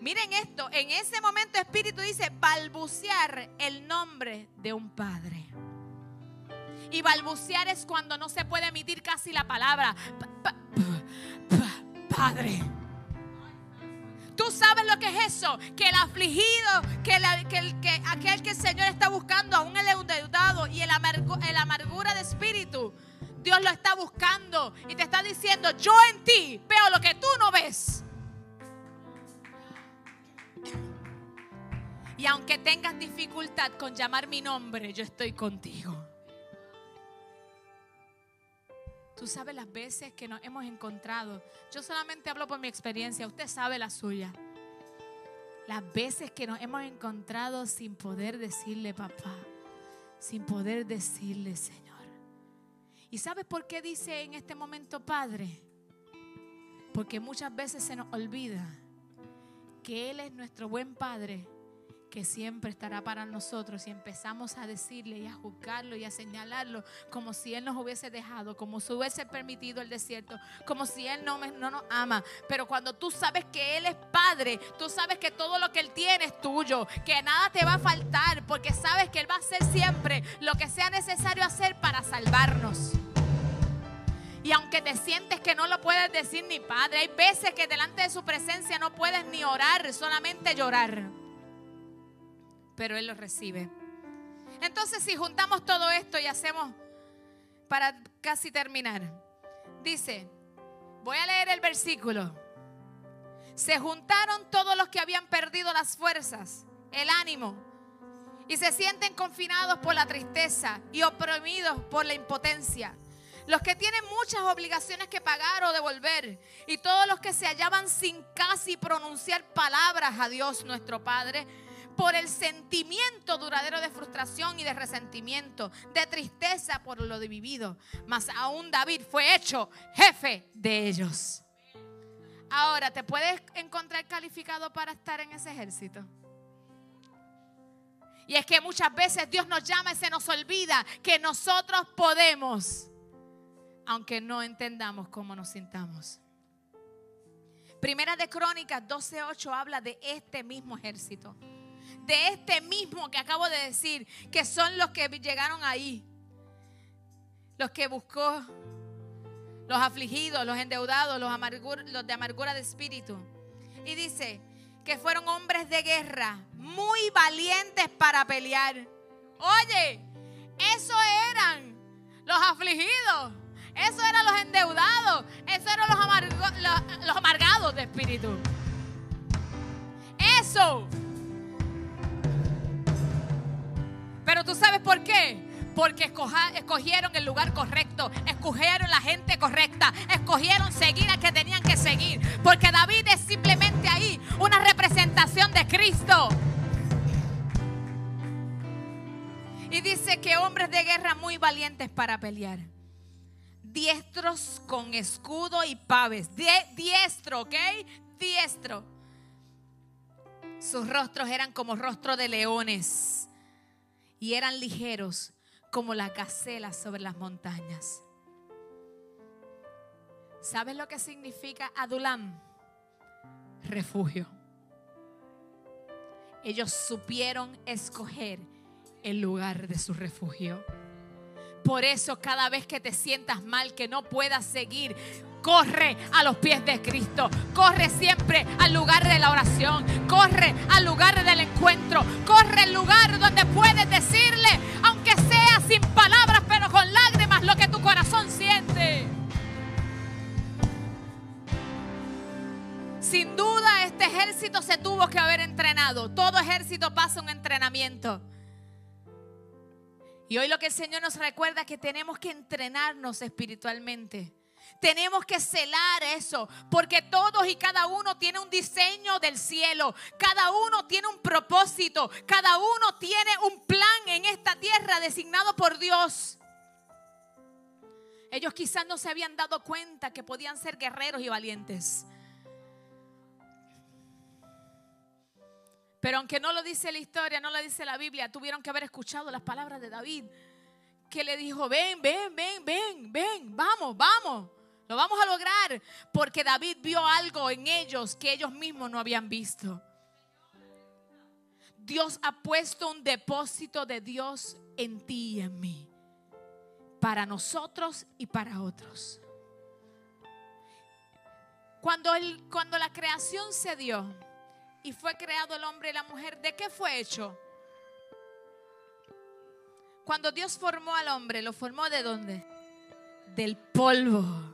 Miren esto, en ese momento espíritu dice balbucear el nombre de un padre. Y balbucear es cuando no se puede emitir casi la palabra. padre. Tú sabes lo que es eso, que el afligido, que, que, aquel que el Señor está buscando, aún el endeudado y el, el amargura de espíritu, Dios lo está buscando y te está diciendo, yo en ti veo lo que tú no ves. Y aunque tengas dificultad con llamar mi nombre, yo estoy contigo. Tú sabes las veces que nos hemos encontrado. Yo solamente hablo por mi experiencia, usted sabe la suya. Las veces que nos hemos encontrado sin poder decirle papá, sin poder decirle Señor. ¿Y sabes por qué dice en este momento Padre? Porque muchas veces se nos olvida que Él es nuestro buen Padre que siempre estará para nosotros y empezamos a decirle y a juzgarlo y a señalarlo como si Él nos hubiese dejado, como si hubiese permitido el desierto, como si Él no, no nos ama. Pero cuando tú sabes que Él es Padre, tú sabes que todo lo que Él tiene es tuyo, que nada te va a faltar, porque sabes que Él va a hacer siempre lo que sea necesario hacer para salvarnos. Y aunque te sientes que no lo puedes decir ni padre, hay veces que delante de su presencia no puedes ni orar, solamente llorar pero Él lo recibe. Entonces, si juntamos todo esto y hacemos para casi terminar, dice, voy a leer el versículo. Se juntaron todos los que habían perdido las fuerzas, el ánimo, y se sienten confinados por la tristeza y oprimidos por la impotencia. Los que tienen muchas obligaciones que pagar o devolver. Y todos los que se hallaban sin casi pronunciar palabras a Dios nuestro Padre por el sentimiento duradero de frustración y de resentimiento, de tristeza por lo vivido. Mas aún David fue hecho jefe de ellos. Ahora, ¿te puedes encontrar calificado para estar en ese ejército? Y es que muchas veces Dios nos llama y se nos olvida que nosotros podemos, aunque no entendamos cómo nos sintamos. Primera de Crónicas 12:8 habla de este mismo ejército. De este mismo que acabo de decir, que son los que llegaron ahí. Los que buscó, los afligidos, los endeudados, los, de amargura de espíritu. Y dice que fueron hombres de guerra, muy valientes para pelear. Oye, eso eran los afligidos eso eran los endeudados. Eso eran los, los, amargados de espíritu. Eso. Pero tú sabes por qué. Porque escogieron el lugar correcto, escogieron la gente correcta, escogieron seguir al que tenían que seguir. Porque David es simplemente ahí una representación de Cristo. Y dice que hombres de guerra muy valientes para pelear diestros con escudo y paves. diestro, ¿ok? Diestro. Sus rostros eran como rostro de leones y eran ligeros como las gacelas sobre las montañas. ¿Sabes lo que significa Adulam? Refugio. Ellos supieron escoger el lugar de su refugio. Por eso cada vez que te sientas mal, que no puedas seguir, corre a los pies de Cristo. Corre siempre al lugar de la oración. Corre al lugar del encuentro. Corre al lugar donde puedes decirle, aunque sea sin palabras, pero con lágrimas, lo que tu corazón siente. Sin duda este ejército se tuvo que haber entrenado. Todo ejército pasa un entrenamiento. Y hoy lo que el Señor nos recuerda es que tenemos que entrenarnos espiritualmente. Tenemos que celar eso, porque todos y cada uno tiene un diseño del cielo, cada uno tiene un propósito, cada uno tiene un plan en esta tierra designado por Dios. Ellos quizás no se habían dado cuenta que podían ser guerreros y valientes. Pero aunque no lo dice la historia, no lo dice la Biblia, tuvieron que haber escuchado las palabras de David, que le dijo, ven, ven, ven, ven, ven, vamos, vamos, lo vamos a lograr, porque David vio algo en ellos que ellos mismos no habían visto. Dios ha puesto un depósito de Dios en ti y en mí, para nosotros y para otros. Cuando, el, cuando la creación se dio, y fue creado el hombre y la mujer, ¿de qué fue hecho? Cuando Dios formó al hombre, ¿lo formó de dónde? Del polvo.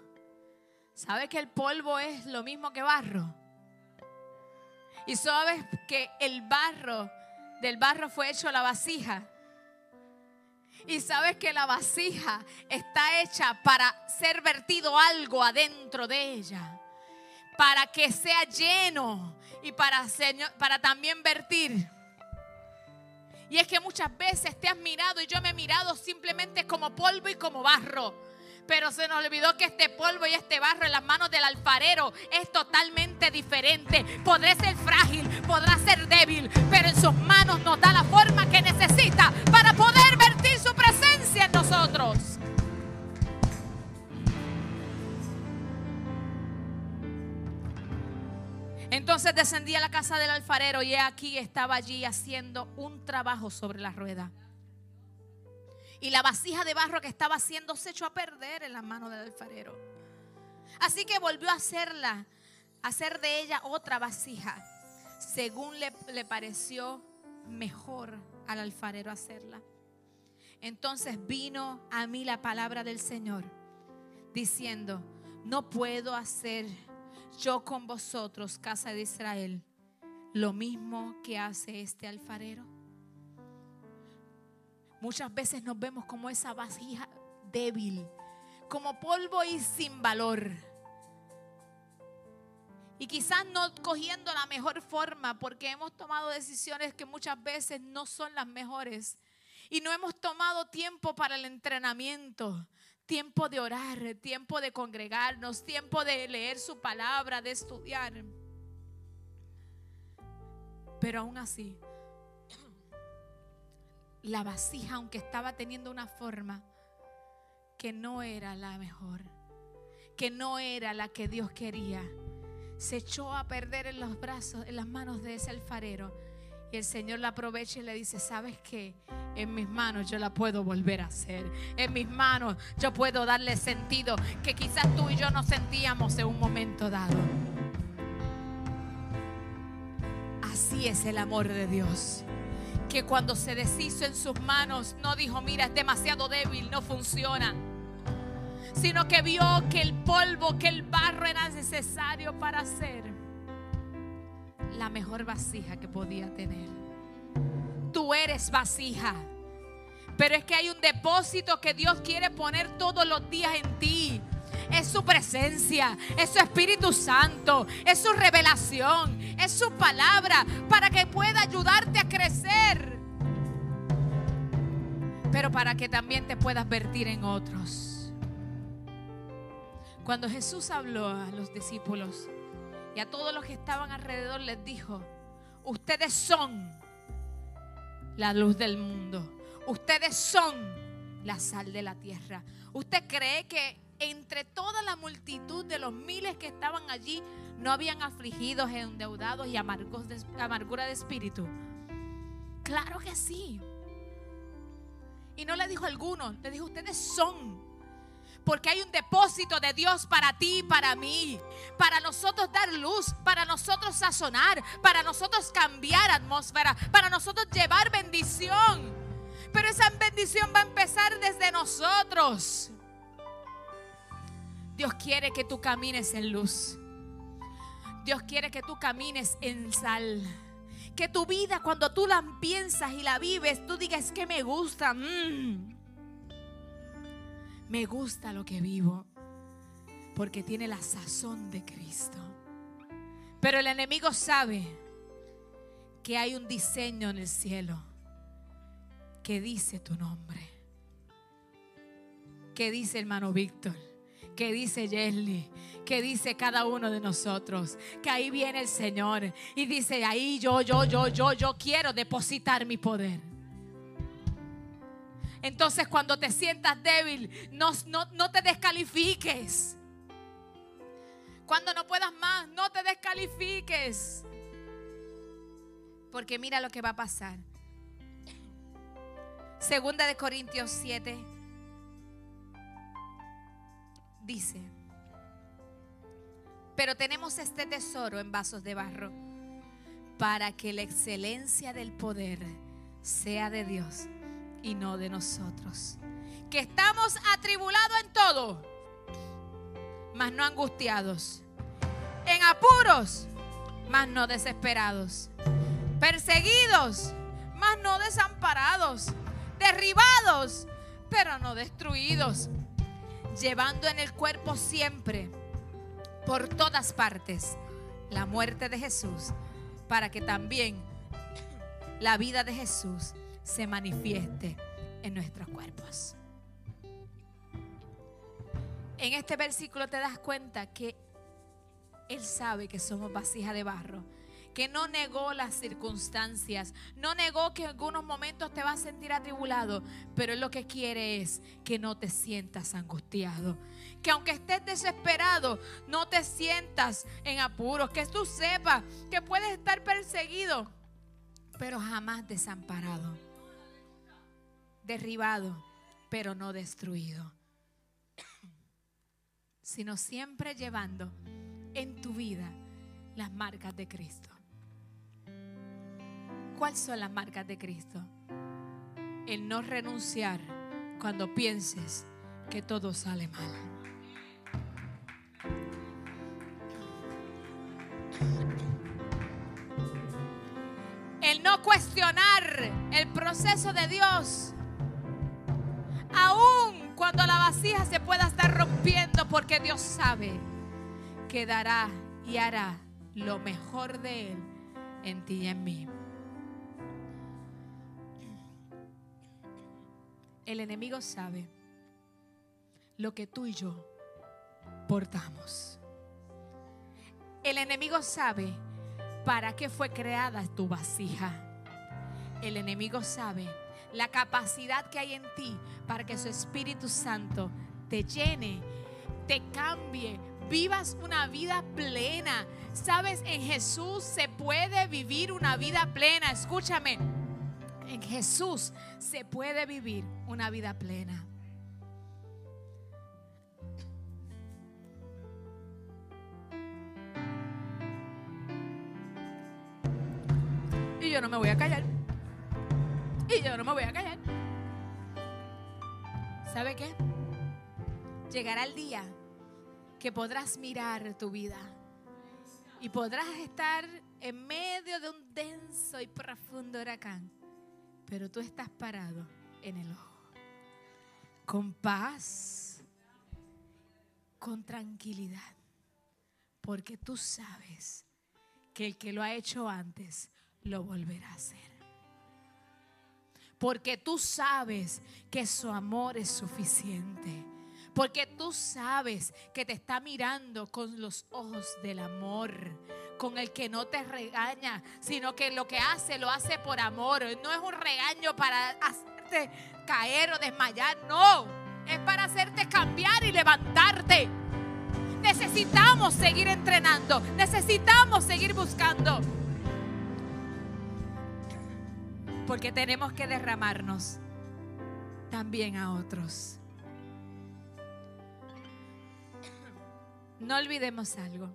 ¿Sabe que el polvo es lo mismo que barro? Y sabes que el barro, del barro fue hecho la vasija. Y sabes que la vasija está hecha para ser vertido algo adentro de ella. Para que sea lleno y para, para también vertir. Y es que muchas veces te has mirado y yo me he mirado simplemente como polvo y como barro. Pero se nos olvidó que este polvo y este barro en las manos del alfarero es totalmente diferente. Podrá ser frágil, podrá ser débil, pero en sus manos nos da la forma que necesita para poder vertir su presencia en nosotros. Entonces descendí a la casa del alfarero y aquí estaba allí haciendo un trabajo sobre la rueda. Y la vasija de barro que estaba haciendo se echó a perder en la mano del alfarero. Así que volvió a hacerla, a hacer de ella otra vasija, según le, le pareció mejor al alfarero hacerla. Entonces vino a mí la palabra del Señor, diciendo, no puedo hacer yo con vosotros, casa de Israel, lo mismo que hace este alfarero. Muchas veces nos vemos como esa vasija débil, como polvo y sin valor. Y quizás no cogiendo la mejor forma porque hemos tomado decisiones que muchas veces no son las mejores. Y no hemos tomado tiempo para el entrenamiento tiempo de orar, tiempo de congregarnos, tiempo de leer su palabra, de estudiar. Pero aún así, la vasija, aunque estaba teniendo una forma que no era la mejor, que no era la que Dios quería, se echó a perder en los brazos, en las manos de ese alfarero. Y el Señor la aprovecha y le dice, ¿sabes qué? En mis manos yo la puedo volver a hacer. En mis manos yo puedo darle sentido que quizás tú y yo no sentíamos en un momento dado. Así es el amor de Dios. Que cuando se deshizo en sus manos, no dijo, mira, es demasiado débil, no funciona. Sino que vio que el polvo, que el barro era necesario para hacer la mejor vasija que podía tener. Tú eres vasija. Pero es que hay un depósito que Dios quiere poner todos los días en ti. Es su presencia, es su Espíritu Santo, es su revelación, es su palabra para que pueda ayudarte a crecer. Pero para que también te puedas vertir en otros. Cuando Jesús habló a los discípulos, y a todos los que estaban alrededor les dijo, ustedes son la luz del mundo, ustedes son la sal de la tierra. ¿Usted cree que entre toda la multitud de los miles que estaban allí no habían afligidos, endeudados y amargura de espíritu? Claro que sí. Y no le dijo a algunos, le dijo, ustedes son porque hay un depósito de Dios para ti y para mí. Para nosotros dar luz, para nosotros sazonar, para nosotros cambiar atmósfera, para nosotros llevar bendición. Pero esa bendición va a empezar desde nosotros. Dios quiere que tú camines en luz. Dios quiere que tú camines en sal. Que tu vida cuando tú la piensas y la vives, tú digas que me gusta. Mm me gusta lo que vivo porque tiene la sazón de Cristo. Pero el enemigo sabe que hay un diseño en el cielo que dice tu nombre, que dice hermano Víctor, que dice Yesli, que dice cada uno de nosotros, que ahí viene el Señor y dice, ahí yo, yo, yo, yo, yo quiero depositar mi poder. Entonces cuando te sientas débil, no, no, te descalifiques. Cuando no puedas más, no te descalifiques. Porque mira lo que va a pasar. Segunda de Corintios 7 dice, pero tenemos este tesoro en vasos de barro para que la excelencia del poder sea de Dios y no de nosotros. Que estamos atribulados en todo, mas no angustiados. En apuros, mas no desesperados. Perseguidos, mas no desamparados. Derribados, pero no destruidos. Llevando en el cuerpo siempre, por todas partes, la muerte de Jesús, para que también la vida de Jesús se manifieste en nuestros cuerpos. En este versículo te das cuenta que Él sabe que somos vasija de barro, que no negó las circunstancias, no negó que en algunos momentos te vas a sentir atribulado, pero Él lo que quiere es que no te sientas angustiado, que aunque estés desesperado, no te sientas en apuros, que tú sepas que puedes estar perseguido, pero jamás desamparado. Derribado, pero no destruido, sino siempre llevando en tu vida las marcas de Cristo. ¿Cuáles son las marcas de Cristo? El no renunciar cuando pienses que todo sale mal. El no cuestionar el proceso de Dios Aún cuando la vasija se pueda estar rompiendo, porque Dios sabe que dará y hará lo mejor de Él en ti y en mí. El enemigo sabe lo que tú y yo portamos. El enemigo sabe para qué fue creada tu vasija. El enemigo sabe la capacidad que hay en ti para que su Espíritu Santo te llene, te cambie, vivas una vida plena. Sabes, en Jesús se puede vivir una vida plena. Escúchame, en Jesús se puede vivir una vida plena. Y yo no me voy a callar. Y yo no me voy a callar. ¿Sabe qué? Llegará el día que podrás mirar tu vida y podrás estar en medio de un denso y profundo huracán, pero tú estás parado en el ojo, con paz, con tranquilidad, porque tú sabes que el que lo ha hecho antes lo volverá a hacer. Porque tú sabes que su amor es suficiente. Porque tú sabes que te está mirando con los ojos del amor. Con el que no te regaña, sino que lo que hace lo hace por amor. No es un regaño para hacerte caer o desmayar. No, es para hacerte cambiar y levantarte. Necesitamos seguir entrenando. Necesitamos seguir buscando. Porque tenemos que derramarnos también a otros. No olvidemos algo.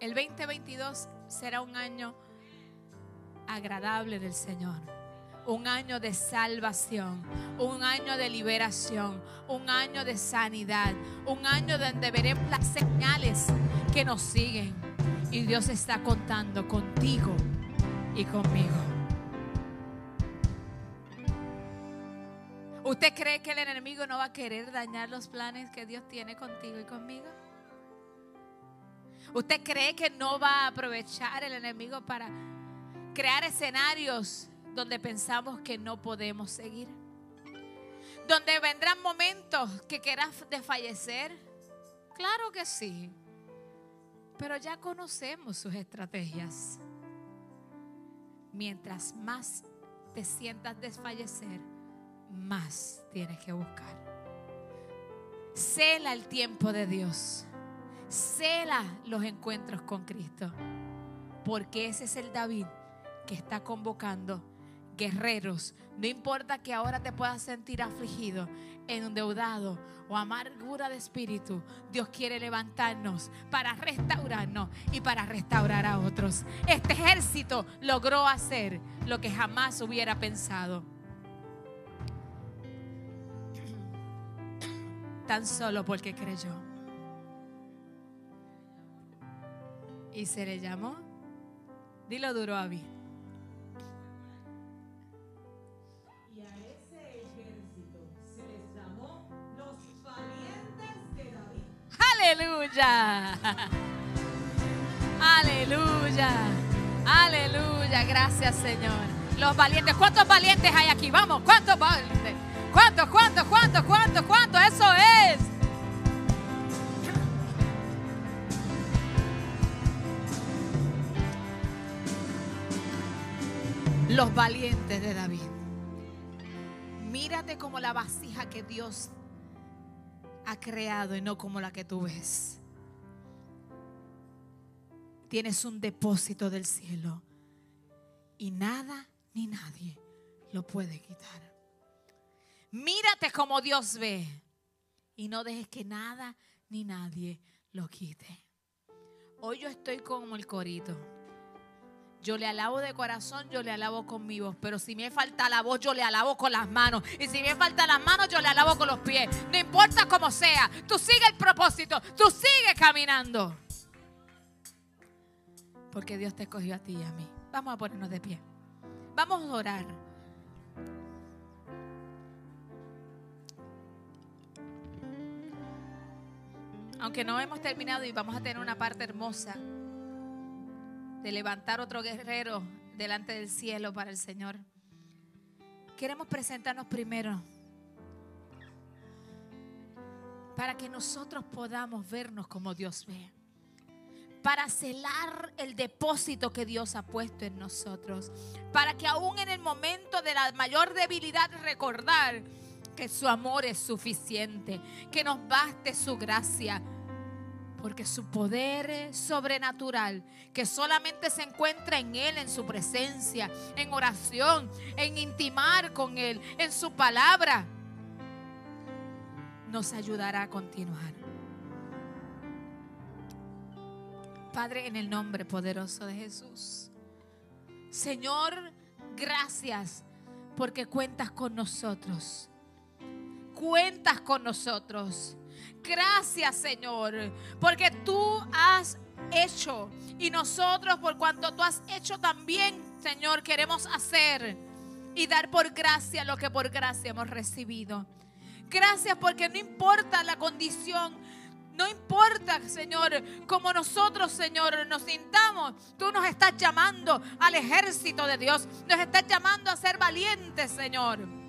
El 2022 será un año agradable del Señor. Un año de salvación, un año de liberación, un año de sanidad, un año donde veremos las señales que nos siguen. Y Dios está contando contigo y conmigo. ¿Usted cree que el enemigo no va a querer dañar los planes que Dios tiene contigo y conmigo? ¿Usted cree que no va a aprovechar el enemigo para crear escenarios donde pensamos que no podemos seguir? Donde vendrán momentos que quieras desfallecer. Claro que sí. Pero ya conocemos sus estrategias. Mientras más te sientas desfallecer, más tienes que buscar. Cela el tiempo de Dios. Cela los encuentros con Cristo. Porque ese es el David que está convocando guerreros. No importa que ahora te puedas sentir afligido, endeudado o amargura de espíritu. Dios quiere levantarnos para restaurarnos y para restaurar a otros. Este ejército logró hacer lo que jamás hubiera pensado. Tan solo porque creyó. Y se le llamó. Dilo duro a mí. Y a ese ejército se les llamó los valientes de David. Aleluya. Aleluya. Aleluya. Gracias, Señor. Los valientes. ¿Cuántos valientes hay aquí? Vamos, ¿cuántos valientes? ¿Cuántos, cuántos, cuántos, cuántos, cuántos? Eso es. Los valientes de David. Mírate como la vasija que Dios ha creado y no como la que tú ves. Tienes un depósito del cielo y nada ni nadie lo puede quitar. Mírate como Dios ve y no dejes que nada ni nadie lo quite. Hoy yo estoy como el corito. Yo le alabo de corazón, yo le alabo con mi voz. Pero si me falta la voz, yo le alabo con las manos. Y si me falta las manos, yo le alabo con los pies. No importa cómo sea, tú sigue el propósito, tú sigue caminando. Porque Dios te escogió a ti y a mí. Vamos a ponernos de pie. Vamos a orar. Aunque no hemos terminado y vamos a tener una parte hermosa de levantar otro guerrero delante del cielo para el Señor. Queremos presentarnos primero para que nosotros podamos vernos como Dios ve. Para celar el depósito que Dios ha puesto en nosotros. Para que aún en el momento de la mayor debilidad recordar que su amor es suficiente, que nos baste su gracia. Porque su poder sobrenatural, que solamente se encuentra en Él, en su presencia, en oración, en intimar con Él, en su palabra, nos ayudará a continuar. Padre, en el nombre poderoso de Jesús. Señor, gracias porque cuentas con nosotros. Cuentas con nosotros. Gracias, Señor, porque tú has hecho y nosotros por cuanto tú has hecho también, Señor, queremos hacer y dar por gracia lo que por gracia hemos recibido. Gracias porque no importa la condición, no importa, Señor, como nosotros, Señor, nos sintamos. Tú nos estás llamando al ejército de Dios. Nos estás llamando a ser valientes, Señor.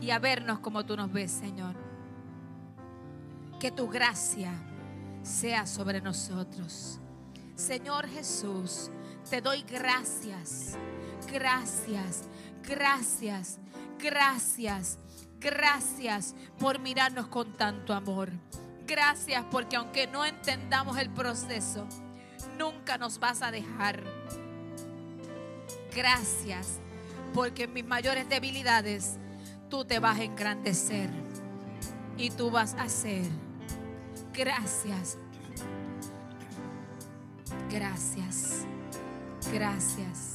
Y a vernos como tú nos ves, Señor. Que tu gracia sea sobre nosotros. Señor Jesús, te doy gracias, gracias, gracias, gracias Gracias por mirarnos con tanto amor. Gracias porque aunque no entendamos el proceso, nunca nos vas a dejar. Gracias porque mis mayores debilidades tú te vas a engrandecer y tú vas a hacer. Gracias. Gracias. Gracias.